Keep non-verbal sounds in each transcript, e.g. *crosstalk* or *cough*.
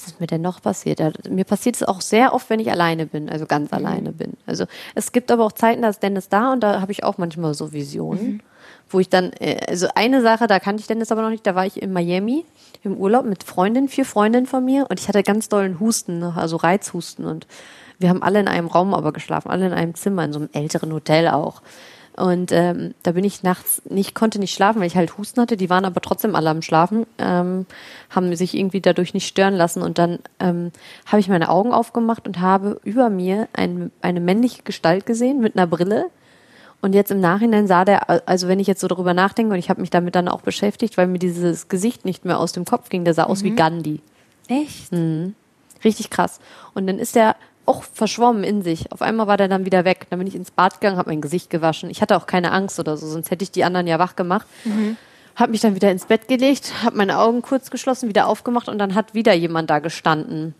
was ist mir denn noch passiert? Mir passiert es auch sehr oft, wenn ich alleine bin, also ganz alleine bin. Also es gibt aber auch Zeiten, da ist Dennis da und da habe ich auch manchmal so Visionen, wo ich dann, äh, also eine Sache, da kannte ich Dennis aber noch nicht, da war ich in Miami im Urlaub mit Freundinnen, vier Freundinnen von mir und ich hatte ganz dollen Husten, ne, also Reizhusten und wir haben alle in einem Raum aber geschlafen, alle in einem Zimmer, in so einem älteren Hotel auch. Und ähm, da bin ich nachts nicht, konnte nicht schlafen, weil ich halt Husten hatte. Die waren aber trotzdem alle am Schlafen, ähm, haben sich irgendwie dadurch nicht stören lassen. Und dann ähm, habe ich meine Augen aufgemacht und habe über mir ein, eine männliche Gestalt gesehen mit einer Brille. Und jetzt im Nachhinein sah der, also wenn ich jetzt so darüber nachdenke, und ich habe mich damit dann auch beschäftigt, weil mir dieses Gesicht nicht mehr aus dem Kopf ging, der sah aus wie Gandhi. Echt? Richtig krass. Und dann ist der auch verschwommen in sich. Auf einmal war der dann wieder weg. Dann bin ich ins Bad gegangen, habe mein Gesicht gewaschen. Ich hatte auch keine Angst oder so, sonst hätte ich die anderen ja wach gemacht. Habe mich dann wieder ins Bett gelegt, habe meine Augen kurz geschlossen, wieder aufgemacht und dann hat wieder jemand da gestanden.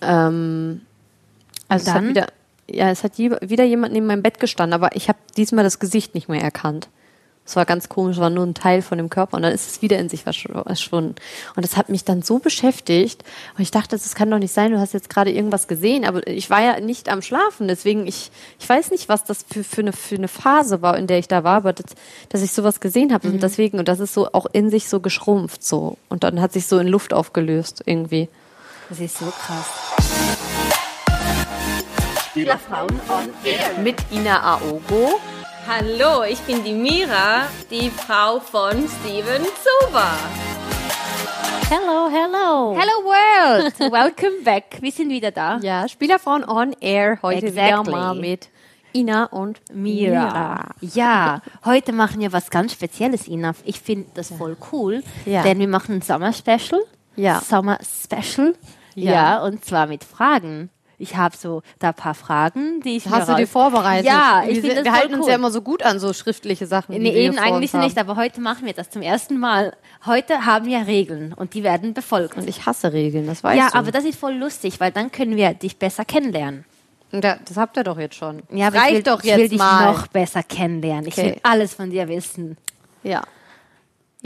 Ähm, also es hat Dann? wieder, ja, es hat wieder jemand neben meinem Bett gestanden, aber ich habe diesmal das Gesicht nicht mehr erkannt. Es war ganz komisch, war nur ein Teil von dem Körper und dann ist es wieder in sich verschw- verschwunden. Und das hat mich dann so beschäftigt und ich dachte, das kann doch nicht sein, du hast jetzt gerade irgendwas gesehen, aber ich war ja nicht am Schlafen, deswegen ich, ich weiß nicht, was das für, für, eine, für eine Phase war, in der ich da war, aber das, dass ich sowas gesehen habe und deswegen, und das ist so auch in sich so geschrumpft so und dann hat sich so in Luft aufgelöst irgendwie. Das ist so krass. Mit Ina Aogo. Hallo, ich bin die Mira, die Frau von Steven Zuber. Hello, hello. Hello World! *laughs* Welcome back. Wir sind wieder da. Ja, Spielerfrauen on Air heute Exactly. wieder mal mit Ina und Mira. Ja, heute machen wir was ganz Spezielles, Ina. Ich finde das voll cool, Ja. denn wir machen ein Summer Special. Ja. Summer Special. Ja. Ja, und zwar mit Fragen. Ich habe so da ein paar Fragen, die ich Hast du die vorbereitet? Ja, wir, ich finde das wir halten uns cool. ja immer so gut an so schriftliche Sachen. Nee, wir eben eigentlich uns nicht, aber heute machen wir das zum ersten Mal. Heute haben wir Regeln und die werden befolgt. Und ich hasse Regeln, das weißt ja, du. aber das ist voll lustig, weil dann können wir dich besser kennenlernen. Ja, das habt ihr doch jetzt schon. Ja, aber Reicht ich will, doch ich will jetzt dich mal. noch besser kennenlernen. Ich Okay. will alles von dir wissen. Ja.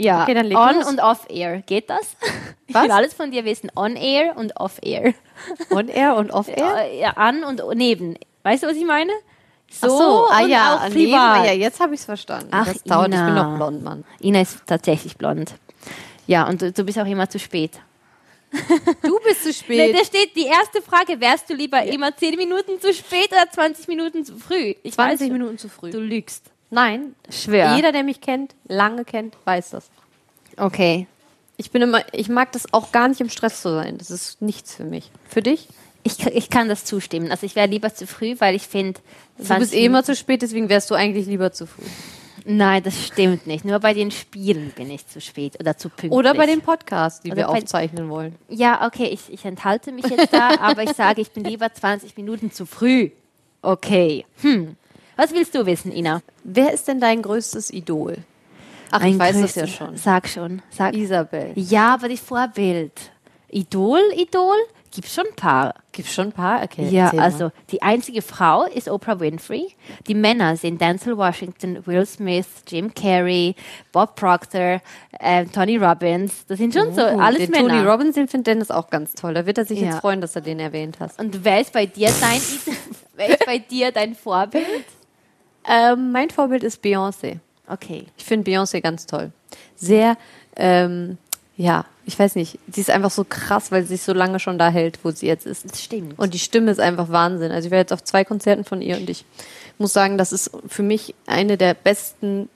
Ja, Okay, dann on los. und off air. Geht das? Ich Was? will alles von dir wissen. On air und off air. On Air und Off Air? Äh, Ja, an und neben. Weißt du, was ich meine? So, Ach so, ah, ja, auch privat. Jedem, ja, jetzt habe ich es verstanden. Ach, das dauert, ich bin Ina. noch blond, Mann. Ina ist tatsächlich blond. Ja, und du, du bist auch immer zu spät. *laughs* Du bist zu spät. da steht die erste Frage, wärst du lieber immer 10 Minuten zu spät oder 20 Minuten zu früh? Ich 20 weiß schon. Minuten zu früh. Du lügst. Nein, Schwör. jeder, der mich kennt, lange kennt, weiß das. Okay. Ich bin immer, ich mag das auch gar nicht im Stress zu sein. Das ist nichts für mich. Für dich? Ich, ich kann das zustimmen. Also ich wäre lieber zu früh, weil ich finde... Du bist eh immer zu spät, deswegen wärst du eigentlich lieber zu früh. Nein, das stimmt nicht. Nur bei den Spielen bin ich zu spät oder zu pünktlich. Oder bei den Podcasts, die Oder wir aufzeichnen wollen. Ja, okay, ich, ich enthalte mich jetzt da, aber ich sage, ich bin lieber 20 Minuten zu früh. Okay. Hm. Was willst du wissen, Ina? Wer ist denn dein größtes Idol? Ach, ich weiß das ja schon. Sag schon. Sag. Isabel. Ja, aber die Vorbild. Idol, Idol? Gibt's schon ein paar. Gibt schon ein paar? Okay, Ja, also die einzige Frau ist Oprah Winfrey. Die Männer sind Denzel Washington, Will Smith, Jim Carrey, Bob Proctor, äh, Tony Robbins. Das sind schon so Uh, alles den Männer. Tony Robbins, den findet Dennis auch ganz toll. Da wird er sich Ja. jetzt freuen, dass er den erwähnt hast. Und wer ist bei dir dein, *laughs* wer ist bei dir dein Vorbild? Ähm, mein Vorbild ist Beyoncé. Okay. Ich finde Beyoncé ganz toll. Sehr, ähm, ja, ich weiß nicht, sie ist einfach so krass, weil sie sich so lange schon da hält, wo sie jetzt ist. Das stimmt. Und die Stimme ist einfach Wahnsinn. Also ich war jetzt auf zwei Konzerten von ihr und ich muss sagen, das ist für mich eine der besten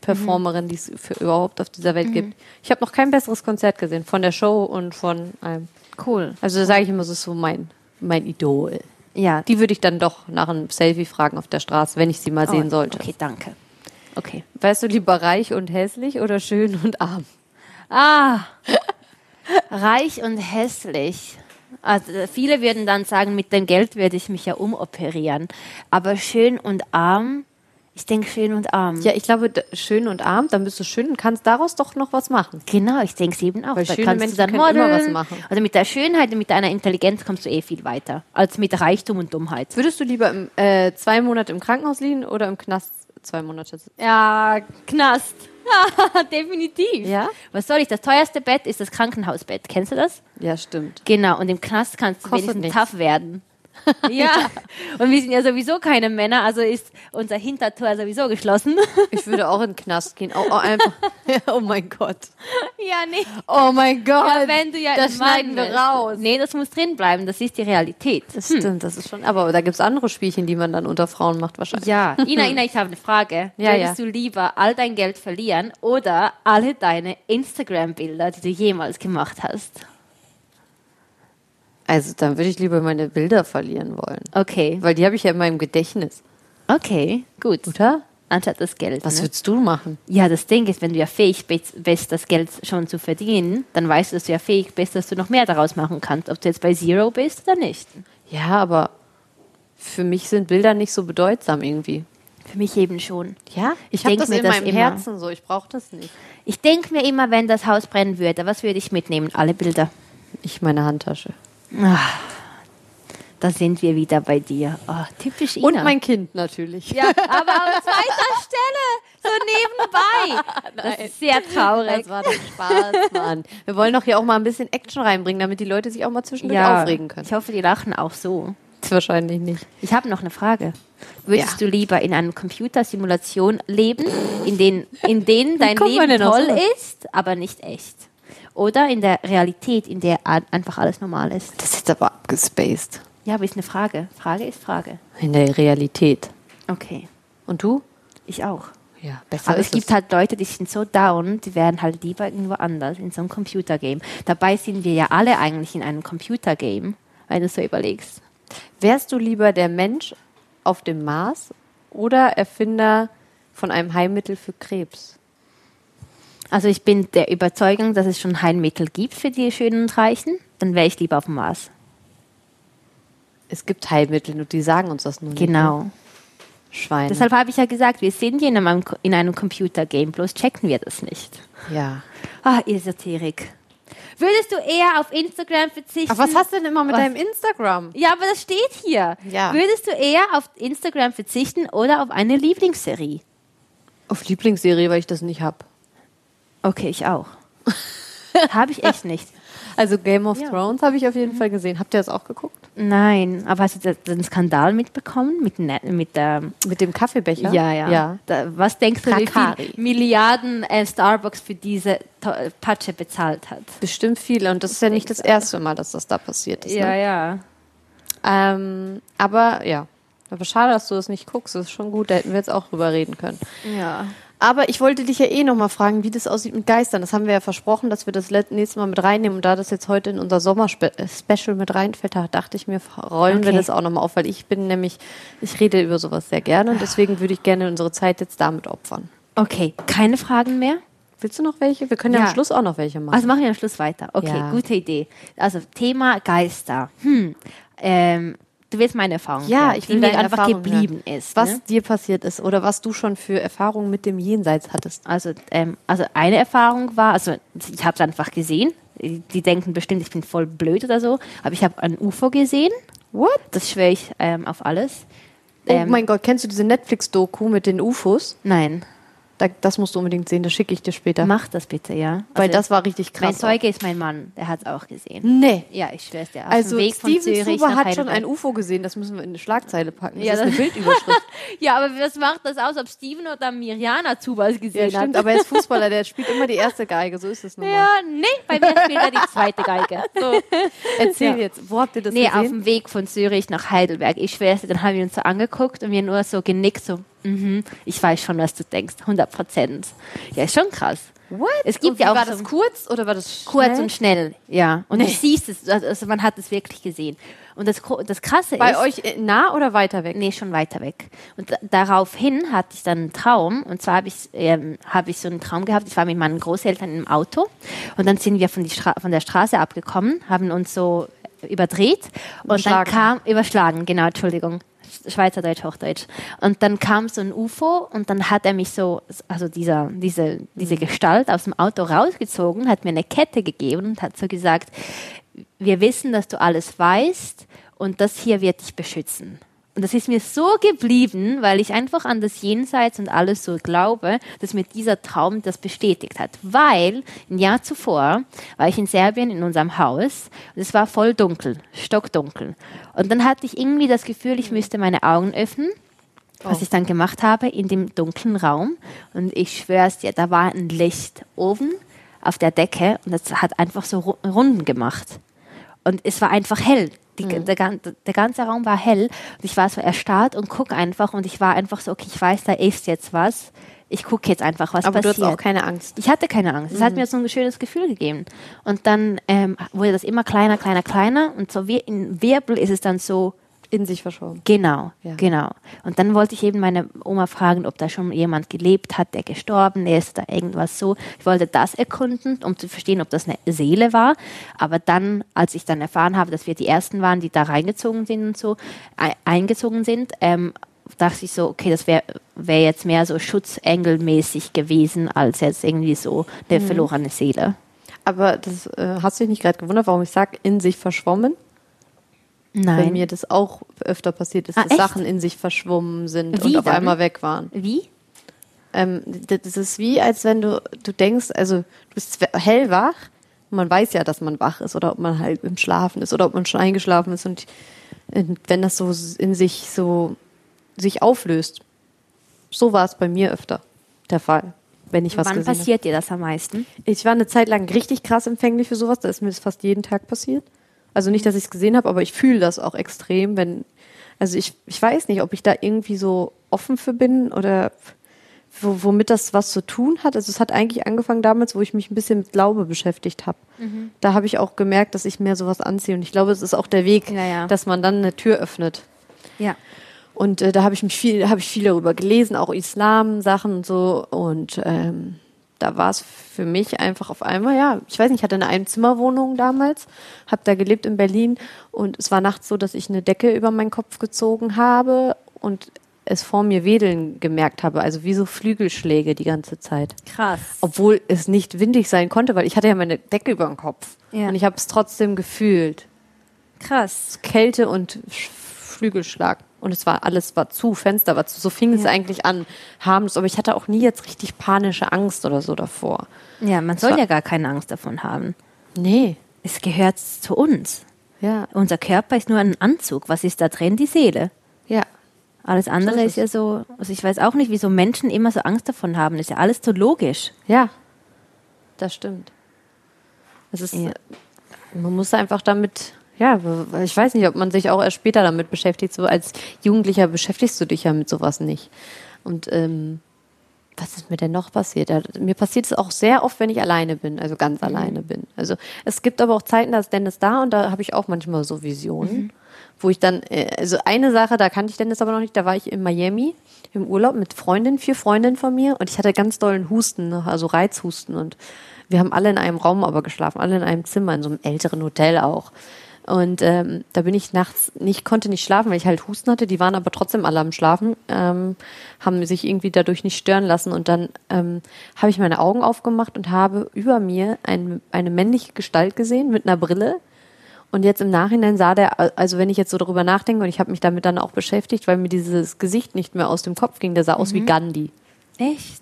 Performerinnen, die es für überhaupt auf dieser Welt gibt. Ich habe noch kein besseres Konzert gesehen, von der Show und von allem. Cool. Also da sage ich immer, so ist so mein, mein Idol. Ja. Die würde ich dann doch nach einem Selfie fragen auf der Straße, wenn ich sie mal sehen Oh, sollte. Okay, danke. Okay. Weißt du lieber reich und hässlich oder schön und arm? Ah, *laughs* reich und hässlich. Also viele würden dann sagen, mit dem Geld würde ich mich ja umoperieren. Aber schön und arm, ich denke schön und arm. Ja, ich glaube, schön und arm, dann bist du schön und kannst daraus doch noch was machen. Genau, ich denke es eben auch. Weil da schöne kannst Menschen du dann können immer modeln. was machen. Also mit der Schönheit und mit deiner Intelligenz kommst du eh viel weiter, als mit Reichtum und Dummheit. Würdest du lieber im, äh, zwei Monate im Krankenhaus liegen oder im Knast zwei Monate sitzen? Ja, Knast. *laughs* Definitiv. Ja? Was soll ich? Das teuerste Bett ist das Krankenhausbett. Kennst du das? Ja, stimmt. Genau. Und im Knast kannst du Kostet wenigstens nichts. tough werden. *laughs* ja. Und wir sind ja sowieso keine Männer, also ist unser Hintertor sowieso geschlossen. *laughs* Ich würde auch in den Knast gehen. Oh, oh, einfach. *laughs* oh mein Gott. ja, nee. Oh mein Gott. Ja, wenn du ja das schneiden wir raus. Nee, das muss drin bleiben. Das ist die Realität. Das stimmt, das ist schon. Aber da gibt es andere Spielchen, die man dann unter Frauen macht, wahrscheinlich. Ja, Ina, Ina, ich habe eine Frage. Ja, Würdest ja. du lieber all dein Geld verlieren oder alle deine Instagram-Bilder, die du jemals gemacht hast? Also dann würde ich lieber meine Bilder verlieren wollen. Okay, Weil die habe ich ja in meinem Gedächtnis. okay, gut. Oder? Anstatt das Geld. Was ne? würdest du machen? Ja, das Ding ist, wenn du ja fähig bist, das Geld schon zu verdienen, dann weißt du, dass du ja fähig bist, dass du noch mehr daraus machen kannst, ob du jetzt bei Zero bist oder nicht. Ja, aber für mich sind Bilder nicht so bedeutsam irgendwie. Für mich eben schon. Ja? Ich Ich habe das mir in das meinem immer. Herzen so. Ich brauche das nicht. Ich denke mir immer, wenn das Haus brennen würde, was würde ich mitnehmen? Alle Bilder. Ich meine Handtasche. Da sind wir wieder bei dir. Oh, typisch Ina. Und mein Kind natürlich. Ja, aber auf zweiter Stelle, so nebenbei. Das ist sehr traurig. Das war doch Spaß, Mann. Wir wollen doch hier auch mal ein bisschen Action reinbringen, damit die Leute sich auch mal zwischendurch Ja, aufregen können. ich hoffe, die lachen auch so. Wahrscheinlich nicht. Ich habe noch eine Frage. Würdest Ja. du lieber in einer Computersimulation leben, in, den, in denen dein Leben toll ist, aber nicht echt? Oder in der Realität, in der einfach alles normal ist? Das ist jetzt aber abgespaced. Ja, aber ist eine Frage. Frage ist Frage. In der Realität. Okay. Und du? Ich auch. Ja, besser Aber es gibt halt Leute, die sind so down, die werden halt lieber irgendwo anders, in so einem Computergame. Dabei sind wir ja alle eigentlich in einem Computergame, wenn du so überlegst. Wärst du lieber der Mensch auf dem Mars oder Erfinder von einem Heilmittel für Krebs? Also ich bin der Überzeugung, dass es schon Heilmittel gibt für die Schönen und Reichen. Dann wäre ich lieber auf dem Mars. Es gibt Heilmittel, nur die sagen uns das nur nicht. Genau. ne? Schweine. Deshalb habe ich ja gesagt, wir sind hier in einem, in einem Computergame, bloß checken wir das nicht. ja. Ah, Esoterik. Würdest du eher auf Instagram verzichten? Aber was hast du denn immer mit Was? deinem Instagram? Ja, aber das steht hier. Ja. Würdest du eher auf Instagram verzichten oder auf eine Lieblingsserie? Auf Lieblingsserie, weil ich das nicht habe. Okay, ich auch. *laughs* habe ich echt nicht. Also Game of Ja. Mhm. Thrones habe ich auf jeden Fall gesehen. Habt ihr das auch geguckt? Nein, aber hast du den Skandal mitbekommen mit, mit der Mit dem Kaffeebecher? Ja, ja. ja. Da, was denkst du, wie Rakari. viel Milliarden äh, Starbucks für diese to- Patsche bezahlt hat? Bestimmt viele. Und das ist ja nicht das erste Mal, dass das da passiert ist. Ne? ja. Ähm, aber ja. Aber schade, dass du das nicht guckst. Das ist schon gut. Da hätten wir jetzt auch drüber reden können. Ja. Aber ich wollte dich ja eh nochmal fragen, wie das aussieht mit Geistern. Das haben wir ja versprochen, dass wir das nächste Mal mit reinnehmen. Und da das jetzt heute in unser Sommer-Special mit reinfällt, da dachte ich mir, rollen wir Okay. das auch nochmal auf, weil ich bin nämlich, ich rede über sowas sehr gerne und deswegen würde ich gerne unsere Zeit jetzt damit opfern. Okay, keine Fragen mehr? Willst du noch welche? Wir können ja, Ja. am Schluss auch noch welche machen. Also machen wir am Schluss weiter. Okay, Ja. gute Idee. Also Thema Geister. Hm. Ähm, du willst meine Erfahrung ja, ich die will deine einfach Erfahrung geblieben hören. ist. Was ne? dir passiert ist oder was du schon für Erfahrungen mit dem Jenseits hattest. Also, ähm, also eine Erfahrung war, also ich habe es einfach gesehen. Die denken bestimmt, ich bin voll blöd oder so, aber ich habe ein UFO gesehen. What? Das schwöre ich ähm, auf alles. Oh Ähm, mein Gott, kennst du diese Netflix-Doku mit den UFOs? Nein, das musst du unbedingt sehen, das schicke ich dir später. mach das bitte, ja. Weil Also, das war richtig Mein krass. Zeuge ist mein Mann, der hat es auch gesehen. Nee. Ja, ich schwöre es dir. Auf Also dem Weg von Steven Zürich Zuber hat schon ein UFO gesehen, das müssen wir in eine Schlagzeile packen. Das Ja, ist eine das- Bildüberschrift. *laughs* Ja, aber was macht das aus, ob Steven oder Mirjana Zubas ja, gesehen stimmt, hat? aber er ist Fußballer, der spielt immer die erste Geige, so ist es nun mal. Ja, nee, bei mir spielt er die zweite Geige. So. *laughs* Erzähl Ja. jetzt, wo habt ihr das Nee, auf gesehen? dem Weg von Zürich nach Heidelberg. Ich schwöre es dir, dann haben wir uns so angeguckt und wir nur so genickt, so, mhm, ich weiß schon, was du denkst, 100 Prozent. Ja, ist schon krass. What? Es gibt Und ja auch War so das kurz oder war das kurz schnell? und schnell, ja. Und Nee. du siehst es, also man hat es wirklich gesehen. Und das, das Krasse Bei ist, euch äh, nah oder weiter weg? Nee, schon weiter weg. Und da- daraufhin hatte ich dann einen Traum. Und zwar habe ich, ähm, habe ich so einen Traum gehabt. Ich war mit meinen Großeltern im Auto. Und dann sind wir von, von der Straße abgekommen, haben uns so überdreht. Und dann kam, überschlagen, genau, Entschuldigung. Schweizerdeutsch, Hochdeutsch. Und dann kam so ein UFO und dann hat er mich so, also dieser, diese, diese Gestalt aus dem Auto rausgezogen, hat mir eine Kette gegeben und hat so gesagt, wir wissen, dass du alles weißt und das hier wird dich beschützen. Und das ist mir so geblieben, weil ich einfach an das Jenseits und alles so glaube, dass mir dieser Traum das bestätigt hat. Weil ein Jahr zuvor war ich in Serbien in unserem Haus und es war voll dunkel, stockdunkel. Und dann hatte ich irgendwie das Gefühl, ich müsste meine Augen öffnen was Oh. ich dann gemacht habe in dem dunklen Raum. Und ich schwör's dir, da war ein Licht oben auf der Decke und das hat einfach so Ru- Runden gemacht. Und es war einfach hell. Die, Mhm. der, der ganze Raum war hell und ich war so erstarrt und guck einfach und ich war einfach so, okay, ich weiß, da ist jetzt was. Ich gucke jetzt einfach, was Aber du passiert. hast auch keine Angst. Ich hatte keine Angst. Es hat mir so ein schönes Gefühl gegeben. Und dann ähm, wurde das immer kleiner, kleiner, kleiner. Und so wie in Wirbel ist es dann so In sich verschoben. Genau, Ja. genau. Und dann wollte ich eben meine Oma fragen, ob da schon jemand gelebt hat, der gestorben ist oder irgendwas so. Ich wollte das erkunden, um zu verstehen, ob das eine Seele war. Aber dann, als ich dann erfahren habe, dass wir die Ersten waren, die da reingezogen sind und so, ei- eingezogen sind, ähm, dachte ich so, okay, das wäre wär jetzt mehr so Schutzengelmäßig gewesen, als jetzt irgendwie so eine Mhm. verlorene Seele. Aber das äh, hast du dich nicht gerade gewundert, warum ich sage, in sich verschwommen? Bei Nein. mir das auch öfter passiert ist, Ah, dass echt? Sachen in sich verschwommen sind Wie und auf dann? einmal weg waren. Wie? Ähm, das ist wie, als wenn du, du denkst, also du bist hellwach, und man weiß ja, dass man wach ist oder ob man halt im Schlafen ist oder ob man schon eingeschlafen ist und äh, wenn das so in sich so sich auflöst. So war es bei mir öfter der Fall, wenn ich was Wann gesehen habe. passiert dir das am meisten? Ich war eine Zeit lang richtig krass empfänglich für sowas. Da ist mir das fast jeden Tag passiert. Also nicht, dass ich es gesehen habe, aber ich fühle das auch extrem, wenn. Also ich, ich weiß nicht, ob ich da irgendwie so offen für bin oder wo, womit das was zu tun hat. Also es hat eigentlich angefangen damals, wo ich mich ein bisschen mit Glaube beschäftigt habe. Da habe ich auch gemerkt, dass ich mehr sowas anziehe. Und ich glaube, es ist auch der Weg, Ja, ja. dass man dann eine Tür öffnet. Ja. Und äh, da habe ich mich viel, habe ich viel darüber gelesen, auch Islam-Sachen und so. Und ähm, da war es für mich einfach auf einmal, ja, ich weiß nicht, ich hatte eine Einzimmerwohnung damals, habe da gelebt in Berlin und es war nachts so, dass ich eine Decke über meinen Kopf gezogen habe und es vor mir wedeln gemerkt habe, also wie so Flügelschläge die ganze Zeit. Krass. Obwohl es nicht windig sein konnte, weil ich hatte ja meine Decke über dem Kopf. Ja. Und ich habe es trotzdem gefühlt. Krass. Kälte und Sch- Flügelschlag. Und es war alles war zu, Fenster war zu. So fing es eigentlich an, harmlos. Aber ich hatte auch nie jetzt richtig panische Angst oder so davor. Ja, man soll ja gar keine Angst davon haben. Nee. Es gehört zu uns. Ja. Unser Körper ist nur ein Anzug. Was ist da drin? Die Seele. Ja. Alles andere So ist ist ja so, also ich weiß auch nicht, wieso Menschen immer so Angst davon haben. Das ist ja alles so logisch. Ja. Das stimmt. Es ist, Ja. man muss einfach damit, ja, ich weiß nicht, ob man sich auch erst später damit beschäftigt. So als Jugendlicher beschäftigst du dich ja mit sowas nicht. Und ähm, was ist mir denn noch passiert? Mir passiert es auch sehr oft, wenn ich alleine bin, also ganz alleine bin. Also es gibt aber auch Zeiten, da ist Dennis da und da habe ich auch manchmal so Visionen, wo ich dann, äh, also eine Sache, da kannte ich Dennis aber noch nicht, da war ich in Miami im Urlaub mit Freundinnen, vier Freundinnen von mir und ich hatte ganz dollen Husten, ne, also Reizhusten und wir haben alle in einem Raum aber geschlafen, alle in einem Zimmer, in so einem älteren Hotel auch. Und ähm, da bin ich nachts nicht, konnte nicht schlafen, weil ich halt Husten hatte. Die waren aber trotzdem alle am Schlafen, ähm, haben sich irgendwie dadurch nicht stören lassen. Und dann ähm, habe ich meine Augen aufgemacht und habe über mir ein, eine männliche Gestalt gesehen mit einer Brille. Und jetzt im Nachhinein sah der, also wenn ich jetzt so darüber nachdenke, und ich habe mich damit dann auch beschäftigt, weil mir dieses Gesicht nicht mehr aus dem Kopf ging, der sah aus wie Gandhi. Echt?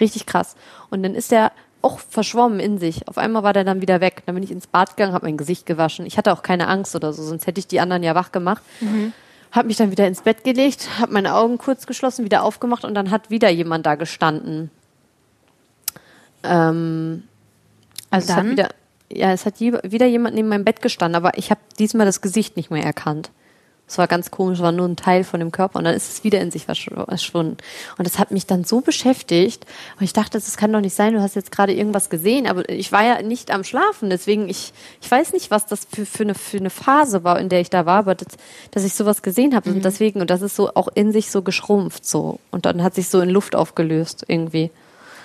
Richtig krass. Und dann ist der auch verschwommen in sich. Auf einmal war der dann wieder weg. Dann bin ich ins Bad gegangen, habe mein Gesicht gewaschen. Ich hatte auch keine Angst oder so, sonst hätte ich die anderen ja wach gemacht. Habe mich dann wieder ins Bett gelegt, habe meine Augen kurz geschlossen, wieder aufgemacht und dann hat wieder jemand da gestanden. Ähm, also es hat Dann? wieder, ja, es hat wieder jemand neben meinem Bett gestanden, aber ich habe diesmal das Gesicht nicht mehr erkannt. Es war ganz komisch, es war nur ein Teil von dem Körper und dann ist es wieder in sich verschw- verschwunden. Und das hat mich dann so beschäftigt und ich dachte, das kann doch nicht sein, du hast jetzt gerade irgendwas gesehen, aber ich war ja nicht am Schlafen, deswegen ich, ich weiß nicht, was das für, für, eine, für eine Phase war, in der ich da war, aber das, dass ich sowas gesehen habe und deswegen, und das ist so auch in sich so geschrumpft so und dann hat sich so in Luft aufgelöst irgendwie.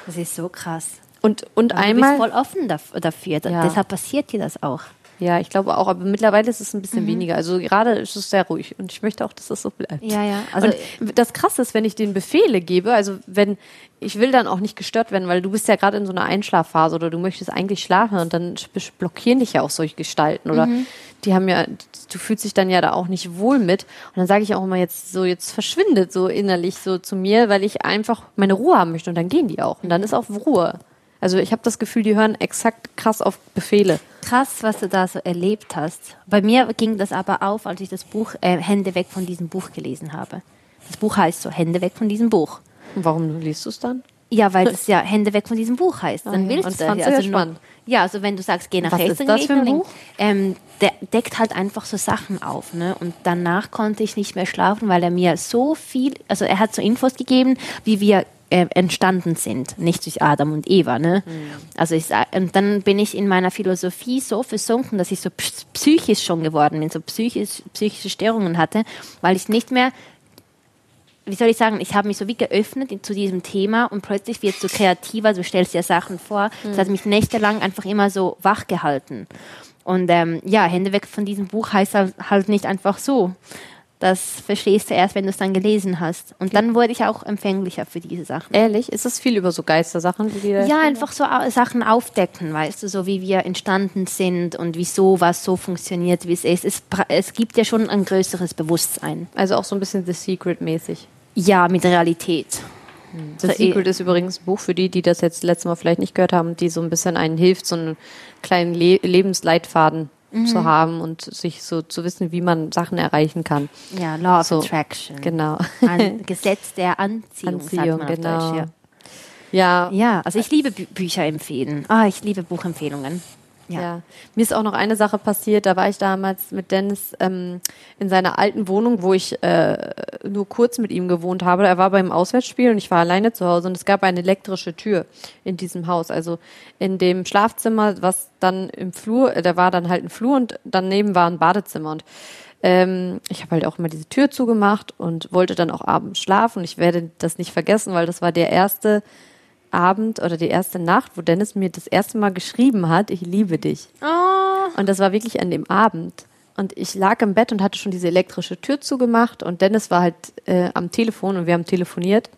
Das ist so krass. Und, und Du einmal... bist voll offen daf- dafür. Da- Ja. Deshalb passiert dir das auch. Ja, ich glaube auch, aber mittlerweile ist es ein Mhm. bisschen weniger. Also gerade ist es sehr ruhig und ich möchte auch, dass das so bleibt. Ja, ja. Also- und das Krasse ist, wenn ich den Befehle gebe, also wenn ich will dann auch nicht gestört werden, weil du bist ja gerade in so einer Einschlafphase oder du möchtest eigentlich schlafen und dann blockieren dich ja auch solche Gestalten oder Mhm. die haben ja, du fühlst dich dann ja da auch nicht wohl mit. Und dann sage ich auch immer jetzt so, jetzt verschwindet so innerlich so zu mir, weil ich einfach meine Ruhe haben möchte und dann gehen die auch. Und dann ist auch Ruhe. Also ich habe das Gefühl, die hören exakt krass auf Befehle. Krass, was du da so erlebt hast. Bei mir ging das aber auf, als ich das Buch äh, Hände weg von diesem Buch gelesen habe. Das Buch heißt so Hände weg von diesem Buch. Und warum liest du es dann? Ja, weil das ja Hände weg von diesem Buch heißt. Dann Ah willst und du das also spannend. Ja, also wenn du sagst, geh nach rechts, ist dann das für ein. Buch? Ähm, der deckt halt einfach so Sachen auf, ne? Und danach konnte ich nicht mehr schlafen, weil er mir so viel, also er hat so Infos gegeben, wie wir entstanden sind, nicht durch Adam und Eva, ne? Mhm. Also ich und dann bin ich in meiner Philosophie so versunken, dass ich so ps- psychisch schon geworden bin, so psychisch, psychische Störungen hatte, weil ich nicht mehr wie soll ich sagen, ich habe mich so wie geöffnet zu diesem Thema und plötzlich wird es so kreativer, du stellst dir Sachen vor. Das hat mich nächtelang einfach immer so wach gehalten. Und ähm, ja, Hände weg von diesem Buch heißt halt- halt nicht einfach so. Das verstehst du erst, wenn du es dann gelesen hast. Und dann wurde ich auch empfänglicher für diese Sachen. Ehrlich, ist es viel über so Geistersachen, die Ja, einfach so Sachen aufdecken, weißt du, so wie wir entstanden sind und wieso was so funktioniert, wie es ist. Es, es gibt ja schon ein größeres Bewusstsein. Also auch so ein bisschen The Secret-mäßig. Ja, mit Realität. The So, Secret ist übrigens ein Buch für die, die das jetzt letztes Mal vielleicht nicht gehört haben, die so ein bisschen einen hilft, so einen kleinen Le Lebensleitfaden Mhm. zu haben und sich so zu wissen, wie man Sachen erreichen kann. Ja, Law of So, Attraction. Genau. An *laughs* Gesetz der Anziehung, Anziehung, genau. Deutsch. Ja. Ja, ja, also ich liebe Bü Bücher empfehlen. Ah, ich liebe Buchempfehlungen. Ja. Ja. Mir ist auch noch eine Sache passiert, da war ich damals mit Dennis ähm, in seiner alten Wohnung, wo ich äh, nur kurz mit ihm gewohnt habe. Er war beim Auswärtsspiel und ich war alleine zu Hause und es gab eine elektrische Tür in diesem Haus. Also in dem Schlafzimmer, was dann im Flur, äh, da war dann halt ein Flur und daneben war ein Badezimmer und ähm, ich habe halt auch immer diese Tür zugemacht und wollte dann auch abends schlafen. Ich werde das nicht vergessen, weil das war der erste Abend oder die erste Nacht, wo Dennis mir das erste Mal geschrieben hat, ich liebe dich. Und das war wirklich an dem Abend. Und ich lag im Bett und hatte schon diese elektrische Tür zugemacht und Dennis war halt äh, am Telefon und wir haben telefoniert.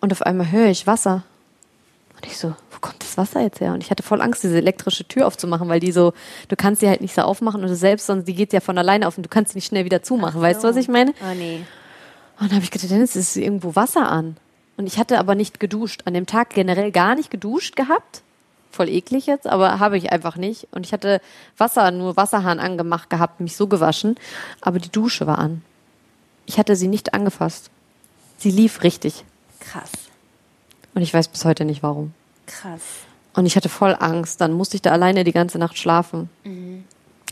Und auf einmal höre ich Wasser. Und ich so, wo kommt das Wasser jetzt her? Und ich hatte voll Angst, diese elektrische Tür aufzumachen, weil die so, du kannst sie halt nicht so aufmachen und du selbst, sonst die geht ja von alleine auf und du kannst sie nicht schnell wieder zumachen. Weißt du, was ich meine? Oh nee. Und dann habe ich gedacht, Dennis, ist irgendwo Wasser an. Und ich hatte aber nicht geduscht. An dem Tag generell gar nicht geduscht gehabt. Voll eklig jetzt, aber habe ich einfach nicht. Und ich hatte Wasser, nur Wasserhahn angemacht gehabt, mich so gewaschen. Aber die Dusche war an. Ich hatte sie nicht angefasst. Sie lief richtig. Krass. Und ich weiß bis heute nicht warum. Krass. Und ich hatte voll Angst. Dann musste ich da alleine die ganze Nacht schlafen.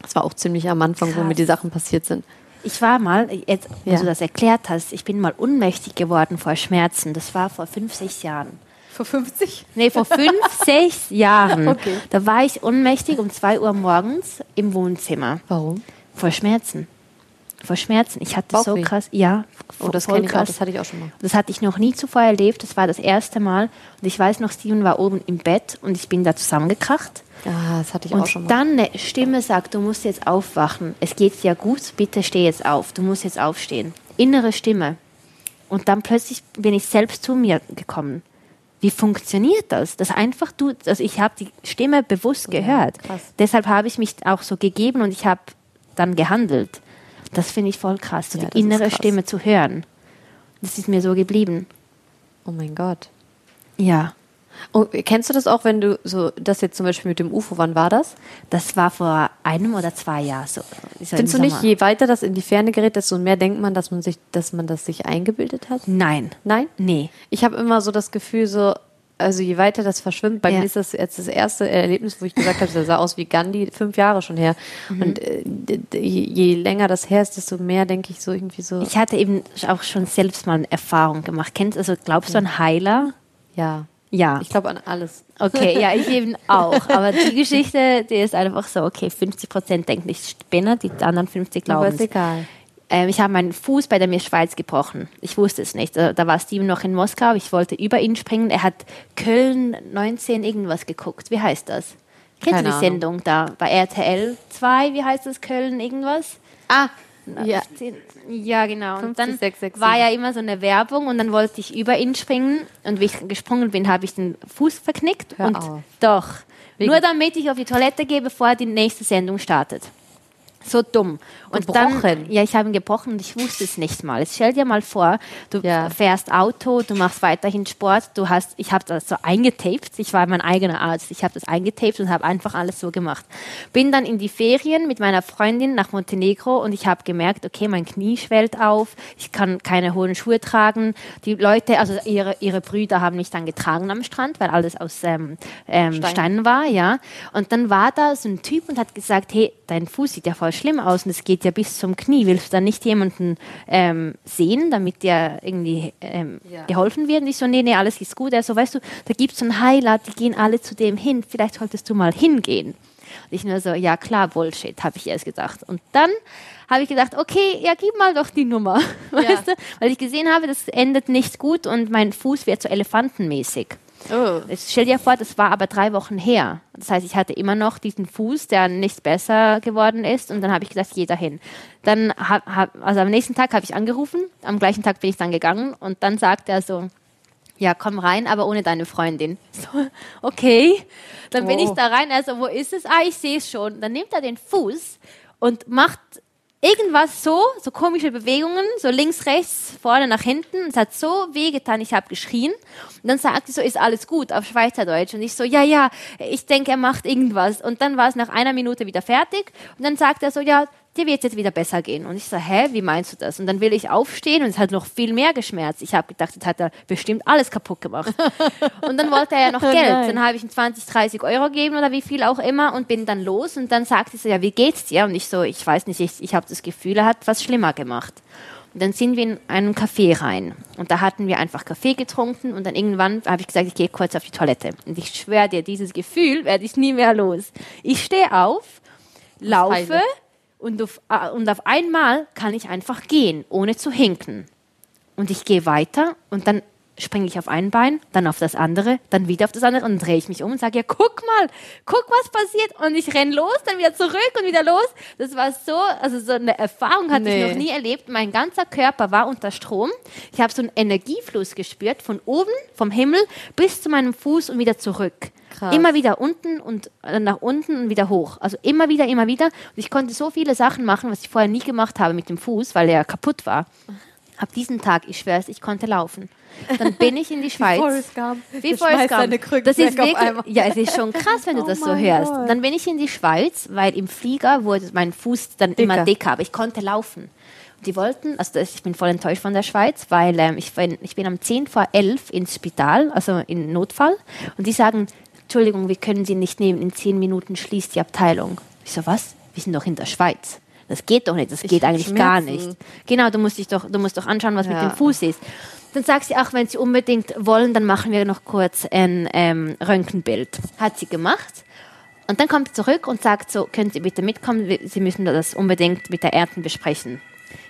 Das war auch ziemlich am Anfang, wo Krass. mir die Sachen passiert sind. Ich war mal, jetzt, wo Ja. du das erklärt hast, ich bin mal unmächtig geworden vor Schmerzen. Das war vor fünf, sechs Jahren. Vor 50? Nee, vor fünf, *laughs* sechs Jahren. Okay. Da war ich ohnmächtig um zwei Uhr morgens im Wohnzimmer. Warum? Vor Schmerzen. Vor Schmerzen. Ich hatte so Bauchweh? krass, ja. Oh, das voll ich auch. krass. Das hatte ich auch schon mal. Das hatte ich noch nie zuvor erlebt. Das war das erste Mal. Und ich weiß noch, Steven war oben im Bett und ich bin da zusammengekracht. Ja, das hatte ich auch Und schon mal. dann eine Stimme sagt, du musst jetzt aufwachen. Es geht dir gut, bitte steh jetzt auf. Du musst jetzt aufstehen. Innere Stimme. Und dann plötzlich bin ich selbst zu mir gekommen. Wie funktioniert das? Das einfach du, also ich habe die Stimme bewusst gehört. krass. Deshalb habe ich mich auch so gegeben und ich habe dann gehandelt. Das finde ich voll krass, so Ja, die innere krass. Stimme zu hören. Das ist mir so geblieben. Oh mein Gott. Ja. Oh, kennst du das auch, wenn du so, das jetzt zum Beispiel mit dem UFO, wann war das? Das war vor einem oder zwei Jahren so. Findest du nicht, je weiter das in die Ferne gerät, desto mehr denkt man, dass man sich, dass man das sich eingebildet hat? Nein. Nein? Nee. Ich habe immer so das Gefühl, so, also je weiter das verschwimmt, bei Ja. mir ist das jetzt das erste Erlebnis, wo ich gesagt habe, der sah aus wie Gandhi, fünf Jahre schon her. Mhm. Und äh, je, länger das her ist, desto mehr denke ich so irgendwie so, Ich hatte eben auch schon selbst mal eine Erfahrung gemacht. Kennst also glaubst du an Heiler? ja. Ja. Ich glaube an alles. Okay, ja, ich eben auch. Aber die *laughs* Geschichte, die ist einfach so, okay, 50 Prozent denken, ich spinne, die anderen 50 Aber glauben ist egal. Ähm, Ich habe meinen Fuß bei der Miss Schweiz gebrochen. Ich wusste es nicht. Da, da war Steven noch in Moskau. Ich wollte über ihn springen. Er hat Köln 19 irgendwas geguckt. Wie heißt das? Kennst Keine du die Ahnung. Sendung da bei RTL 2? Wie heißt das? Köln irgendwas? Ah, ja. Ja, genau. Und 50, dann 6, 6, war 7. ja immer so eine Werbung und dann wollte ich über ihn springen und wie ich gesprungen bin, habe ich den Fuß verknickt Hör und auf. doch. Wegen- Nur damit ich auf die Toilette gehe, bevor die nächste Sendung startet. So dumm. Und Gebrochen? dann, ja, ich habe ihn gebrochen und ich wusste es nicht mal. Jetzt stell dir mal vor, du Ja. fährst Auto, du machst weiterhin Sport, du hast, ich habe das so eingetaped, ich war mein eigener Arzt, ich habe das eingetaped und habe einfach alles so gemacht. Bin dann in die Ferien mit meiner Freundin nach Montenegro und ich habe gemerkt, okay, mein Knie schwellt auf, ich kann keine hohen Schuhe tragen. Die Leute, also ihre, ihre Brüder haben mich dann getragen am Strand, weil alles aus ähm, ähm, Stein. Stein war, ja. Und dann war da so ein Typ und hat gesagt, hey, dein Fuß sieht ja voll schlimm aus und es geht ja bis zum Knie. Willst du dann nicht jemanden ähm, sehen, damit dir irgendwie ähm, Ja. geholfen wird? Und ich so, nee, nee, alles ist gut. Er so, weißt du, da gibt es so einen Heiler, die gehen alle zu dem hin. Vielleicht solltest du mal hingehen. Und ich nur so, ja klar, Bullshit, habe ich erst gedacht. Und dann habe ich gedacht, okay, ja, gib mal doch die Nummer. *laughs* Weißt du? Weil ich gesehen habe, das endet nicht gut und mein Fuß wird so elefantenmäßig. Oh. Jetzt stell dir vor, das war aber drei Wochen her. Das heißt, ich hatte immer noch diesen Fuß, der nicht besser geworden ist. Und dann habe ich gesagt, geh dahin. Dann hab, hab, also am nächsten Tag habe ich angerufen. Am gleichen Tag bin ich dann gegangen. Und dann sagt er so, ja, komm rein, aber ohne deine Freundin. *laughs* So, okay. Dann bin Oh. ich da rein. Also, wo ist es? Ah, ich sehe es schon. Dann nimmt er den Fuß und macht irgendwas so, so komische Bewegungen, so links, rechts, vorne, nach hinten. Es hat so wehgetan, ich habe geschrien. Und dann sagt sie so, ist alles gut auf Schweizerdeutsch. Und ich so, ja, ja, ich denke, er macht irgendwas. Und dann war es nach einer Minute wieder fertig. Und dann sagt er so, ja, dir wird jetzt wieder besser gehen. Und ich so, hä, wie meinst du das? Und dann will ich aufstehen und es hat noch viel mehr geschmerzt. Ich habe gedacht, jetzt hat er bestimmt alles kaputt gemacht. *laughs* und dann wollte er ja noch Geld. nein. Dann habe ich ihm 20, 30 Euro gegeben oder wie viel auch immer und bin dann los. Und dann sagt sie so, ja, wie geht's dir? Und ich so, ich weiß nicht, ich, ich habe das Gefühl, er hat was schlimmer gemacht. Und dann sind wir in einen Café rein. Und da hatten wir einfach Kaffee getrunken. Und dann irgendwann habe ich gesagt, ich gehe kurz auf die Toilette. Und ich schwöre dir, dieses Gefühl werde ich nie mehr los. Ich stehe auf, laufe. Und auf, äh, und auf einmal kann ich einfach gehen, ohne zu hinken. Und ich gehe weiter und dann springe ich auf ein Bein, dann auf das andere, dann wieder auf das andere und dann drehe ich mich um und sage, ja, guck mal, guck, was passiert. Und ich renn los, dann wieder zurück und wieder los. Das war so, also so eine Erfahrung hatte Nee. ich noch nie erlebt. Mein ganzer Körper war unter Strom. Ich habe so einen Energiefluss gespürt, von oben, vom Himmel bis zu meinem Fuß und wieder zurück. Krass. Immer wieder unten und äh, nach unten und wieder hoch. Also immer wieder, immer wieder. Und ich konnte so viele Sachen machen, was ich vorher nie gemacht habe mit dem Fuß, weil er kaputt war. Ab diesem Tag, ich schwör's, ich konnte laufen. Dann bin ich in die *laughs* Schweiz. Forrest Gump. Wie Forrest Gump. das ist wirklich, ja, es ist schon krass, wenn du *laughs* Oh das so hörst. Gott. Dann bin ich in die Schweiz, weil im Flieger wurde mein Fuß dann immer Dicker. dicker, aber ich konnte laufen. Und die wollten, also das, ich bin voll enttäuscht von der Schweiz, weil ähm, ich, bin, ich bin am 10 vor 11 ins Spital, also in Notfall, und die sagen, Entschuldigung, wir können Sie nicht nehmen, in 10 Minuten schließt die Abteilung. Ich so, was? Wir sind doch in der Schweiz. Das geht doch nicht, das geht hab eigentlich gar Schmerzen. nicht. Genau, du musst, dich doch, du musst doch anschauen, was mit Ja. dem Fuß ist. Dann sagt sie auch, wenn Sie unbedingt wollen, dann machen wir noch kurz ein ähm, Röntgenbild. Hat sie gemacht. Und dann kommt sie zurück und sagt so, können Sie bitte mitkommen, Sie müssen das unbedingt mit der Ärztin besprechen.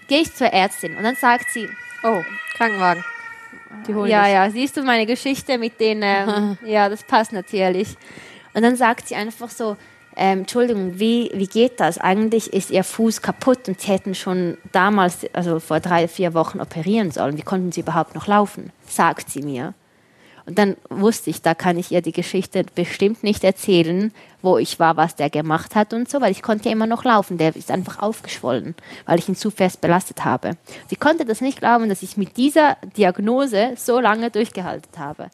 Gehe ich zur Ärztin und dann sagt sie, Oh, Krankenwagen. Die holen ja, dich. ja, siehst du meine Geschichte mit den, ähm, *laughs* ja, das passt natürlich. Und dann sagt sie einfach so, ähm, Entschuldigung, wie, wie geht das? Eigentlich ist ihr Fuß kaputt und sie hätten schon damals, also vor drei, vier Wochen operieren sollen. Wie konnten sie überhaupt noch laufen? Sagt sie mir. Und dann wusste ich, da kann ich ihr die Geschichte bestimmt nicht erzählen, wo ich war, was der gemacht hat und so, weil ich konnte ja immer noch laufen. Der ist einfach aufgeschwollen, weil ich ihn zu fest belastet habe. Sie konnte das nicht glauben, dass ich mit dieser Diagnose so lange durchgehalten habe.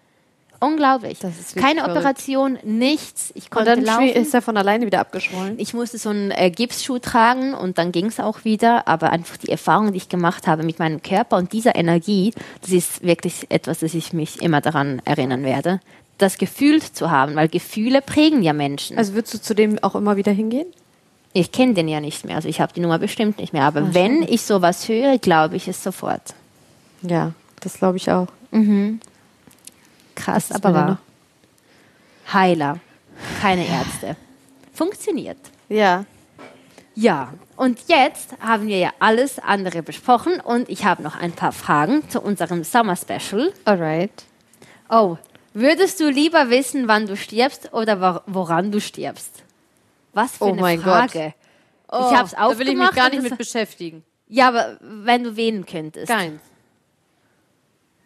Unglaublich. Das ist wirklich Keine verrückt. Operation, nichts. Ich Und konnte dann laufen. ist er von alleine wieder abgeschwollen. Ich musste so einen äh, Gipsschuh tragen und dann ging es auch wieder. Aber einfach die Erfahrung, die ich gemacht habe mit meinem Körper und dieser Energie, das ist wirklich etwas, das ich mich immer daran erinnern werde. Das Gefühl zu haben, weil Gefühle prägen ja Menschen. Also würdest du zu dem auch immer wieder hingehen? ich kenne den ja nicht mehr, also ich habe die Nummer bestimmt nicht mehr. Aber wenn ich sowas höre, glaube ich es sofort. Ja, das glaube ich auch. Krass, ist aber wahr. Heiler, keine Ärzte. Funktioniert. Ja. Ja, und jetzt haben wir ja alles andere besprochen und ich habe noch ein paar Fragen zu unserem Summer Special. Alright. Oh, würdest du lieber wissen, wann du stirbst oder woran du stirbst? Was für Oh eine mein Frage. Oh, ich habe es Da will ich mich aufgemacht gar nicht mit beschäftigen. Ja, aber wenn du wählen könntest. Keins.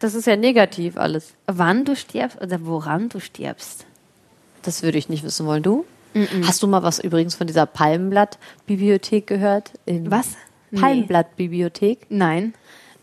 Das ist ja negativ alles. Wann du stirbst oder woran du stirbst? Das würde ich nicht wissen wollen. Du? Hast du mal was übrigens von dieser Palmblatt-Bibliothek gehört? In Was? Palmblatt-Bibliothek? Nein.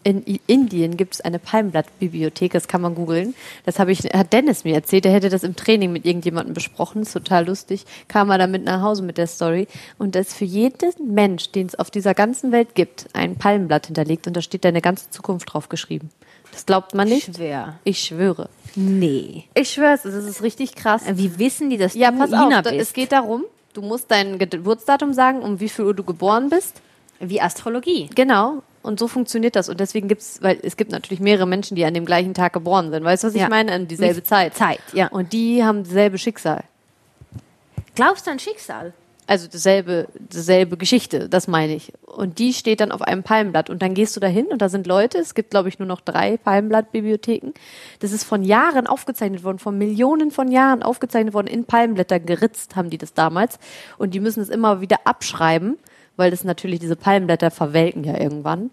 In I- Indien gibt es eine Palmblatt-Bibliothek, das kann man googeln. Das habe ich, hat Dennis mir erzählt, er hätte das im Training mit irgendjemandem besprochen, ist total lustig. Kam er damit nach Hause mit der Story. Und das ist für jeden Mensch, den es auf dieser ganzen Welt gibt, ein Palmblatt hinterlegt und da steht deine ganze Zukunft drauf geschrieben. Das glaubt man nicht. Schwer. Ich schwöre. Nee. Ich schwöre es, das ist richtig krass. Wie wissen die, dass Ja, du pass auf, Ina da, bist? es geht darum, du musst dein Geburtsdatum sagen, um wie viel Uhr du geboren bist. Wie Astrologie. Genau. Und so funktioniert das. Und deswegen gibt es, weil es gibt natürlich mehrere Menschen, die an dem gleichen Tag geboren sind. Weißt du, was Ja. ich meine? An dieselbe Zeit. Zeit, ja. Und die haben dasselbe Schicksal. Glaubst du an Schicksal? Also dasselbe, dasselbe Geschichte, das meine ich. Und die steht dann auf einem Palmblatt. Und dann gehst du dahin und da sind Leute, es gibt, glaube ich, nur noch drei Palmblatt-Bibliotheken. Das ist von Jahren aufgezeichnet worden, von Millionen von Jahren aufgezeichnet worden, in Palmblätter geritzt haben die das damals. Und die müssen es immer wieder abschreiben, weil das natürlich, diese Palmblätter verwelken ja irgendwann.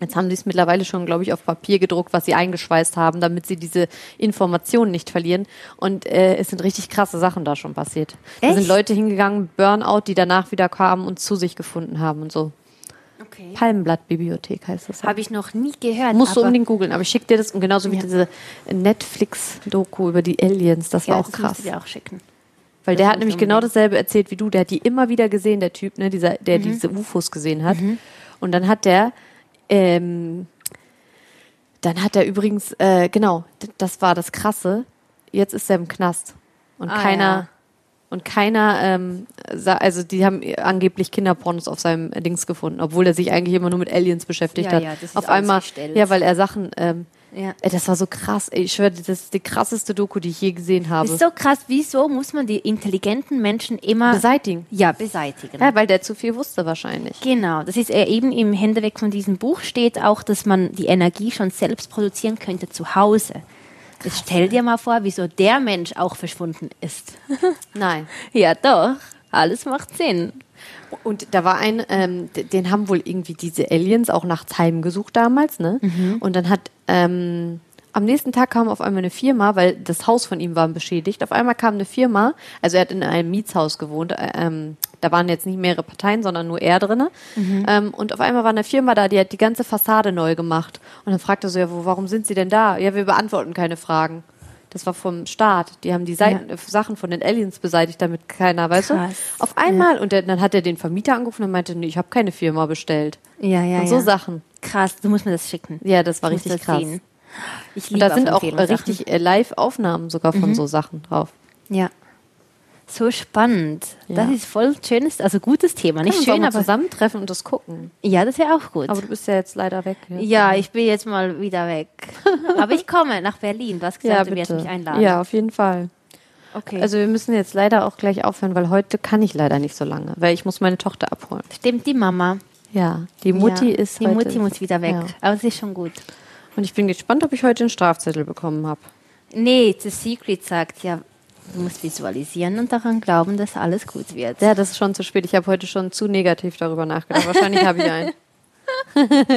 Jetzt haben sie es mittlerweile schon, glaube ich, auf Papier gedruckt, was sie eingeschweißt haben, damit sie diese Informationen nicht verlieren. Und äh, es sind richtig krasse Sachen da schon passiert. Da sind Echt? Leute hingegangen, Burnout, die danach wieder kamen und zu sich gefunden haben und so. Okay. Palmblatt-Bibliothek heißt das. Habe ich noch nie gehört. Musst du unbedingt googeln, aber ich schicke dir das und genauso wie Ja. diese Netflix-Doku über die Aliens, das ja, war auch das krass. dir auch schicken. Weil der hat nämlich genau dasselbe erzählt wie du. Der hat die immer wieder gesehen, der Typ, ne, dieser, Mhm. der diese UFOs gesehen hat. Und dann hat der, ähm, dann hat er übrigens, äh, genau, das war das Krasse. Jetzt ist er im Knast. Und Ah, keiner, ja. und keiner, ähm, sa- also die haben angeblich Kinderpornos auf seinem Dings gefunden, obwohl er sich eigentlich immer nur mit Aliens beschäftigt Ja, hat. ja, das ist auf einmal, ja, weil er Sachen, ähm, Ja. ey, das war so krass. Ey, ich schwöre, das ist die krasseste Doku, die ich je gesehen habe. Das ist so krass, wieso muss man die intelligenten Menschen immer Beseitigen. ja, beseitigen? Ja, weil der zu viel wusste wahrscheinlich. Genau, das ist eben im Händeweg von diesem Buch steht auch, dass man die Energie schon selbst produzieren könnte zu Hause. Jetzt stell dir mal vor, wieso der Mensch auch verschwunden ist. *laughs* Nein. ja, doch. Alles macht Sinn. Und da war ein, ähm, den haben wohl irgendwie diese Aliens auch nachts heimgesucht damals, ne? Und dann hat ähm, am nächsten Tag kam auf einmal eine Firma, weil das Haus von ihm war beschädigt. Auf einmal kam eine Firma, also er hat in einem Mietshaus gewohnt. Äh, ähm, da waren jetzt nicht mehrere Parteien, sondern nur er drinne. Ähm, und auf einmal war eine Firma da, die hat die ganze Fassade neu gemacht. Und dann fragte er so, ja, wo, warum sind Sie denn da? Ja, wir beantworten keine Fragen. Das war vom Staat. Die haben die Seiten, äh, Sachen von den Aliens beseitigt, damit keiner, weißt Krass. du? Auf einmal. Und der, dann hat er den Vermieter angerufen und meinte, nee, ich habe keine Firma bestellt. Ja, ja, und so Sachen. Krass, du musst mir das schicken. Ja, das war Ich richtig das krass. sehen. Ich Und liebe da sind auch richtig äh, Live-Aufnahmen sogar von so Sachen drauf. Ja. So spannend. Ja. Das ist voll schönes, also gutes Thema. Nicht schön, aber zusammentreffen und das gucken. ja, das wäre auch gut. Aber du bist ja jetzt leider weg. Ja, ja, ich bin jetzt mal wieder weg. *laughs* aber ich komme nach Berlin. Du hast gesagt, ja du wirst bitte. mich einladen. Ja, auf jeden Fall. okay. Also wir müssen jetzt leider auch gleich aufhören, weil heute kann ich leider nicht so lange, weil ich muss meine Tochter abholen. Stimmt, die Mama. Ja, die Mutti ja, ist Die heute, Mutti muss wieder weg. Ja. Aber es ist schon gut. Und ich bin gespannt, ob ich heute einen Strafzettel bekommen habe. Nee, The Secret sagt ja, du musst visualisieren und daran glauben, dass alles gut wird. Ja, das ist schon zu spät. Ich habe heute schon zu negativ darüber nachgedacht. Wahrscheinlich habe ich einen. *laughs*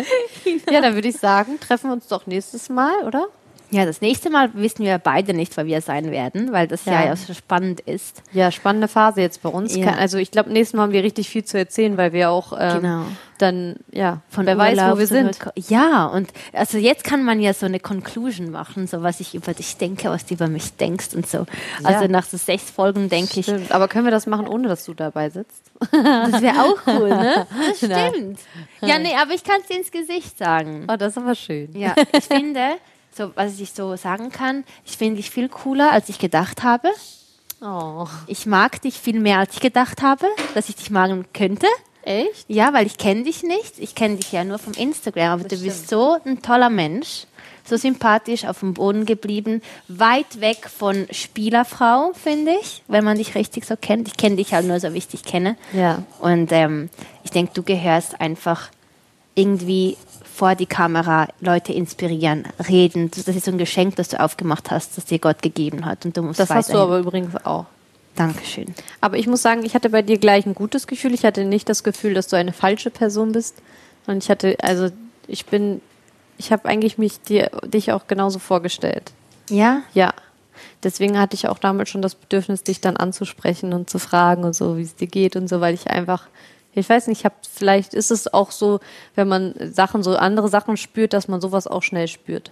ja, dann würde ich sagen, treffen wir uns doch nächstes Mal, oder? Ja, das nächste Mal wissen wir beide nicht, wo wir sein werden, weil das ja, Ja. so spannend ist. Ja, spannende Phase jetzt bei uns. Ja. Also ich glaube, nächstes Mal haben wir richtig viel zu erzählen, weil wir auch ähm, Genau. dann, ja, Von wer weiß, Urlaub wo wir sind. Ja, und also jetzt kann man ja so eine Conclusion machen, so was ich über dich denke, was du über mich denkst und so. Also Ja. nach so sechs Folgen denke ich, Stimmt. Aber können wir das machen, ohne dass du dabei sitzt? das wäre auch cool, ne? *laughs* Das stimmt. Ja, nee, aber ich kann es dir ins Gesicht sagen. Oh, das ist aber schön. Ja, *laughs* ich finde, so was ich so sagen kann, ich finde dich viel cooler, als ich gedacht habe. Oh. Ich mag dich viel mehr, als ich gedacht habe, dass ich dich magen könnte. Echt? Ja, weil ich kenne dich nicht. Ich kenne dich ja nur vom Instagram, aber du bist so ein toller Mensch. So sympathisch, auf dem Boden geblieben, weit weg von Spielerfrau, finde ich, wenn man dich richtig so kennt. Ich kenne dich halt nur so, wie ich dich kenne. Ja. Und ähm, ich denke, du gehörst einfach irgendwie vor die Kamera, Leute inspirieren, reden. Das ist so ein Geschenk, das du aufgemacht hast, das dir Gott gegeben hat. Und du musst Das hast du weiterhin- aber übrigens auch. Dankeschön. Aber ich muss sagen, ich hatte bei dir gleich ein gutes Gefühl. Ich hatte nicht das Gefühl, dass du eine falsche Person bist. Und ich hatte, also ich bin, ich habe eigentlich mich dir, dich auch genauso vorgestellt. Ja? Ja. deswegen hatte ich auch damals schon das Bedürfnis, dich dann anzusprechen und zu fragen und so, wie es dir geht und so, weil ich einfach, ich weiß nicht, ich habe vielleicht ist es auch so, wenn man Sachen so andere Sachen spürt, dass man sowas auch schnell spürt.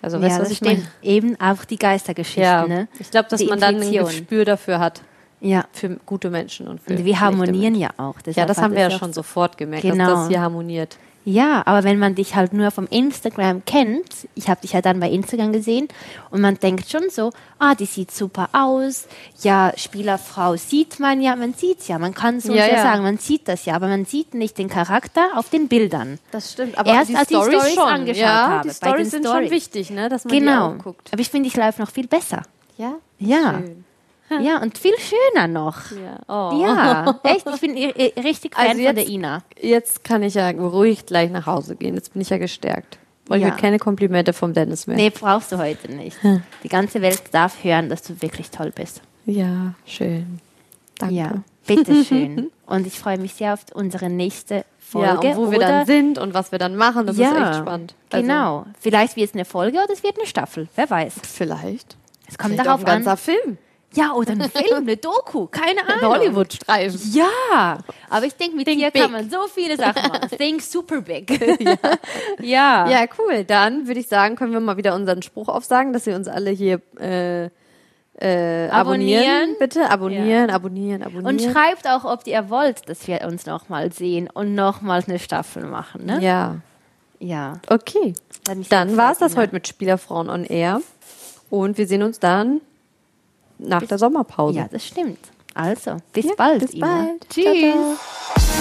Also weißt ja, du, was das ich meine? Eben auch die Geistergeschichten, Ja, ne? ich glaube, dass Die man dann ein. Gespür dafür hat Ja. für gute Menschen und für Und wir harmonieren Menschen. ja auch. Ja, das haben wir ja schon so- sofort gemerkt, Genau. dass das hier harmoniert. Ja, aber wenn man dich halt nur vom Instagram kennt, ich habe dich ja dann bei Instagram gesehen und man denkt schon so, ah, die sieht super aus. Ja, Spielerfrau sieht man ja, man sieht's ja, man kann so Ja, ja, sagen, man sieht das ja, aber man sieht nicht den Charakter auf den Bildern. Das stimmt, aber Erst die als die Storys Storys schon. angeschaut ja, habe, die den sind Stories. schon wichtig, ne, dass man die Genau. auch guckt. Aber ich finde dich live noch viel besser. Ja? Ja. Schön. Ja, und viel schöner noch. Ja. Oh. Ja, echt, ich bin richtig Fan Also von der jetzt- Ina. Jetzt kann ich ja ruhig gleich nach Hause gehen. Jetzt bin ich ja gestärkt. Weil Ja. ich will keine Komplimente vom Dennis mehr. Nee, brauchst du heute nicht. Die ganze Welt darf hören, dass du wirklich toll bist. Ja, schön. Danke. Ja, bitteschön. *laughs* Und ich freue mich sehr auf unsere nächste Folge. Ja, und wo wir dann sind und was wir dann machen, das ja, ist echt spannend. Also, Genau. Vielleicht wird es eine Folge oder es wird eine Staffel. Wer weiß. Vielleicht. Es kommt Vielleicht darauf auch ein ganzer an. Film. Ja, oder ein *laughs* Film, eine Doku. Keine Ein Ahnung. Hollywood-Streifen. Ja, aber ich denke, mit Think dir big. kann man so viele Sachen machen. *laughs* Think super big. *laughs* ja. Ja, cool. Dann würde ich sagen, können wir mal wieder unseren Spruch aufsagen, dass ihr uns alle hier äh, äh, abonnieren. Abonnieren. Bitte abonnieren, abonnieren, abonnieren. Und schreibt auch, ob ihr wollt, dass wir uns nochmal sehen und nochmals eine Staffel machen. Ne? Ja. Ja. Okay. Dann war es das Ina. heute mit Spielerfrauen on Air. Und wir sehen uns dann nach der Sommerpause. Ja, das stimmt. Also, bis Ja, bald. bis Ina. bald. Tschüss. Ciao, ciao.